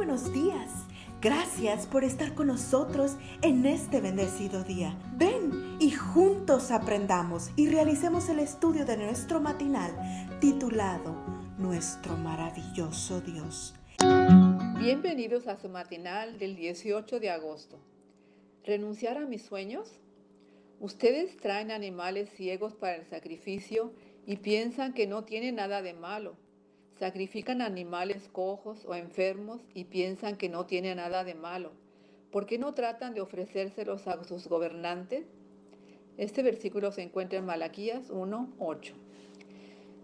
buenos días. Gracias por estar con nosotros en este bendecido día. Ven y juntos aprendamos y realicemos el estudio de nuestro matinal titulado Nuestro maravilloso Dios. Bienvenidos a su matinal del 18 de agosto. ¿Renunciar a mis sueños? Ustedes traen animales ciegos para el sacrificio y piensan que no tiene nada de malo Sacrifican animales cojos o enfermos y piensan que no tiene nada de malo. ¿Por qué no tratan de ofrecérselos a sus gobernantes? Este versículo se encuentra en Malaquías 1:8.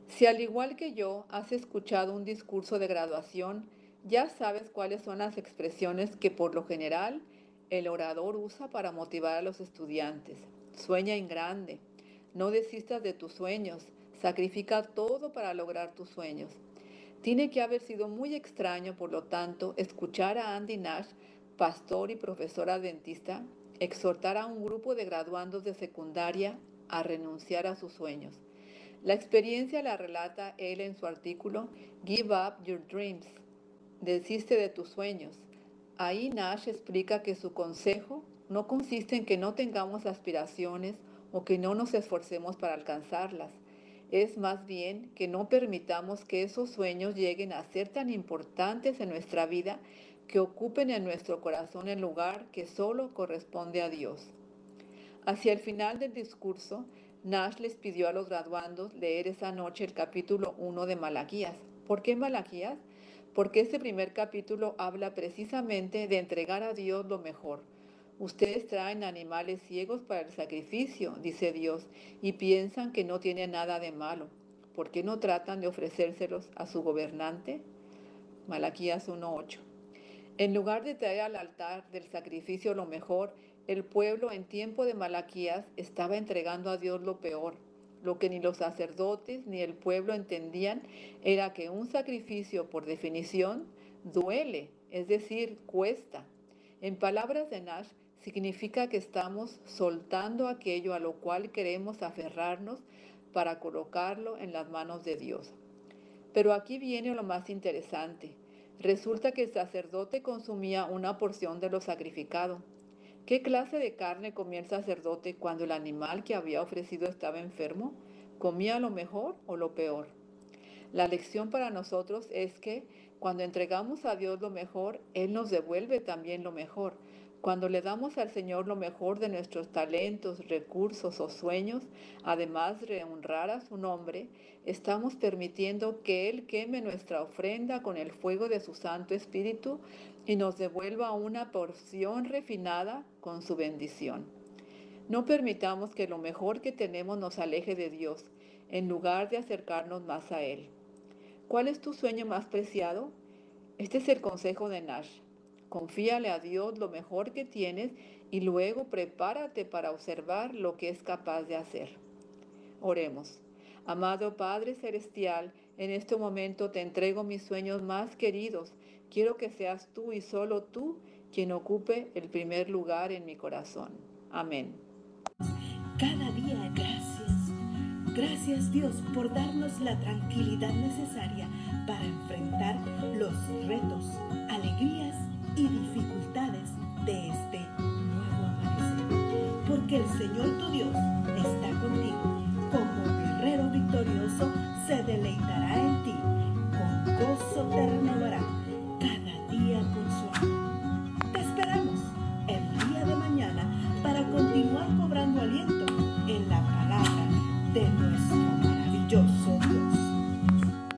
Si al igual que yo has escuchado un discurso de graduación, ya sabes cuáles son las expresiones que por lo general el orador usa para motivar a los estudiantes. Sueña en grande, no desistas de tus sueños, sacrifica todo para lograr tus sueños. Tiene que haber sido muy extraño, por lo tanto, escuchar a Andy Nash, pastor y profesor adventista, exhortar a un grupo de graduandos de secundaria a renunciar a sus sueños. La experiencia la relata él en su artículo Give Up Your Dreams, desiste de tus sueños. Ahí Nash explica que su consejo no consiste en que no tengamos aspiraciones o que no nos esforcemos para alcanzarlas es más bien que no permitamos que esos sueños lleguen a ser tan importantes en nuestra vida que ocupen en nuestro corazón el lugar que solo corresponde a Dios. Hacia el final del discurso, Nash les pidió a los graduandos leer esa noche el capítulo 1 de Malaquías. ¿Por qué Malaquías? Porque ese primer capítulo habla precisamente de entregar a Dios lo mejor, Ustedes traen animales ciegos para el sacrificio, dice Dios, y piensan que no tiene nada de malo. ¿Por qué no tratan de ofrecérselos a su gobernante? Malaquías 1.8. En lugar de traer al altar del sacrificio lo mejor, el pueblo en tiempo de Malaquías estaba entregando a Dios lo peor. Lo que ni los sacerdotes ni el pueblo entendían era que un sacrificio, por definición, duele, es decir, cuesta. En palabras de Nash, significa que estamos soltando aquello a lo cual queremos aferrarnos para colocarlo en las manos de Dios. Pero aquí viene lo más interesante. Resulta que el sacerdote consumía una porción de lo sacrificado. ¿Qué clase de carne comía el sacerdote cuando el animal que había ofrecido estaba enfermo? ¿Comía lo mejor o lo peor? La lección para nosotros es que cuando entregamos a Dios lo mejor, Él nos devuelve también lo mejor, cuando le damos al Señor lo mejor de nuestros talentos, recursos o sueños, además de honrar a su nombre, estamos permitiendo que Él queme nuestra ofrenda con el fuego de su Santo Espíritu y nos devuelva una porción refinada con su bendición. No permitamos que lo mejor que tenemos nos aleje de Dios, en lugar de acercarnos más a Él. ¿Cuál es tu sueño más preciado? Este es el consejo de Nash. Confíale a Dios lo mejor que tienes y luego prepárate para observar lo que es capaz de hacer. Oremos. Amado Padre Celestial, en este momento te entrego mis sueños más queridos. Quiero que seas tú y solo tú quien ocupe el primer lugar en mi corazón. Amén. Cada día gracias. Gracias Dios por darnos la tranquilidad necesaria para enfrentar los retos, alegrías y dificultades de este nuevo amanecer. Porque el Señor tu Dios está contigo. Como guerrero victorioso